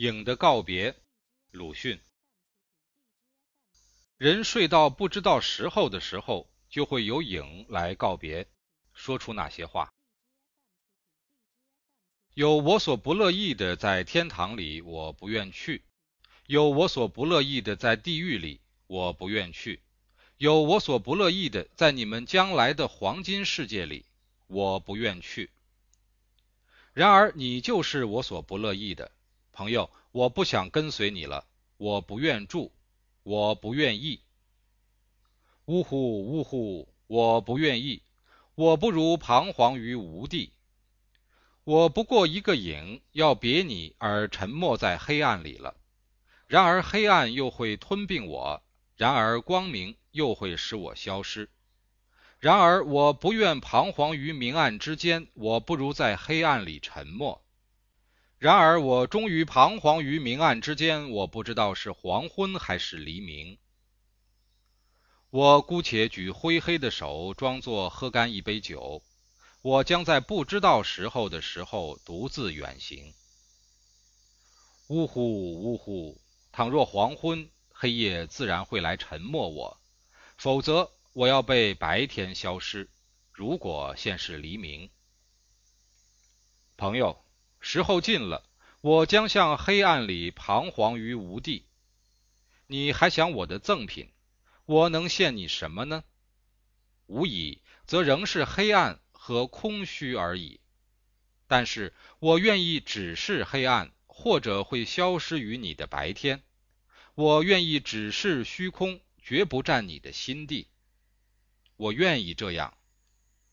影的告别，鲁迅。人睡到不知道时候的时候，就会有影来告别，说出那些话。有我所不乐意的，在天堂里，我不愿去；有我所不乐意的，在地狱里，我不愿去；有我所不乐意的，在你们将来的黄金世界里，我不愿去。然而，你就是我所不乐意的。朋友，我不想跟随你了，我不愿住，我不愿意。呜呼呜呼，我不愿意，我不如彷徨于无地。我不过一个影，要别你而沉没在黑暗里了。然而黑暗又会吞并我，然而光明又会使我消失。然而我不愿彷徨于明暗之间，我不如在黑暗里沉默。然而，我终于彷徨于明暗之间，我不知道是黄昏还是黎明。我姑且举灰黑的手，装作喝干一杯酒。我将在不知道时候的时候独自远行。呜呼呜呼！倘若黄昏，黑夜自然会来沉默我；否则，我要被白天消失。如果现是黎明，朋友。时候近了，我将向黑暗里彷徨于无地。你还想我的赠品？我能献你什么呢？无疑，则仍是黑暗和空虚而已。但是我愿意只是黑暗，或者会消失于你的白天。我愿意只是虚空，绝不占你的心地。我愿意这样，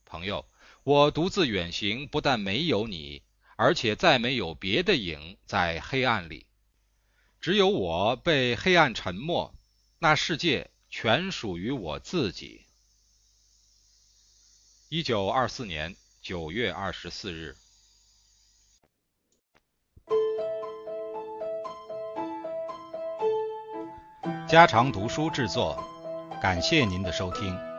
朋友。我独自远行，不但没有你。而且再没有别的影在黑暗里，只有我被黑暗沉没，那世界全属于我自己。一九二四年九月二十四日，家常读书制作，感谢您的收听。